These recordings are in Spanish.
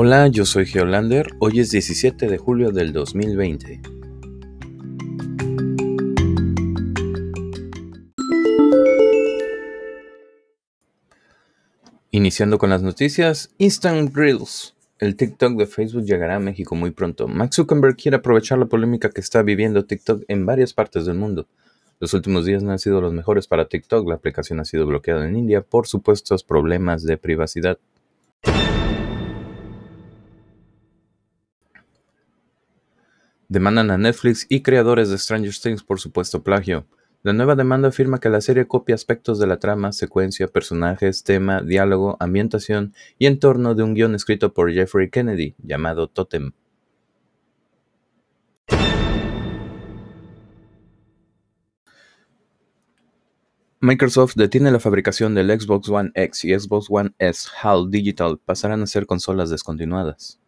Hola, yo soy Geolander. Hoy es 17 de julio del 2020. Iniciando con las noticias, Instant Reels. El TikTok de Facebook llegará a México muy pronto. Max Zuckerberg quiere aprovechar la polémica que está viviendo TikTok en varias partes del mundo. Los últimos días no han sido los mejores para TikTok. La aplicación ha sido bloqueada en India por supuestos problemas de privacidad. Demandan a Netflix y creadores de Stranger Things por supuesto plagio. La nueva demanda afirma que la serie copia aspectos de la trama, secuencia, personajes, tema, diálogo, ambientación y entorno de un guion escrito por Jeffrey Kennedy llamado Totem. Microsoft detiene la fabricación del Xbox One X y Xbox One S HAL Digital pasarán a ser consolas descontinuadas.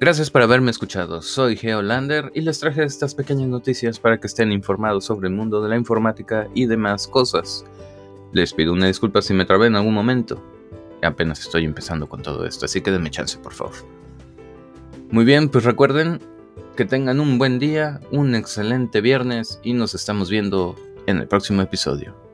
Gracias por haberme escuchado. Soy Geolander y les traje estas pequeñas noticias para que estén informados sobre el mundo de la informática y demás cosas. Les pido una disculpa si me trabé en algún momento. Apenas estoy empezando con todo esto, así que denme chance, por favor. Muy bien, pues recuerden que tengan un buen día, un excelente viernes y nos estamos viendo en el próximo episodio.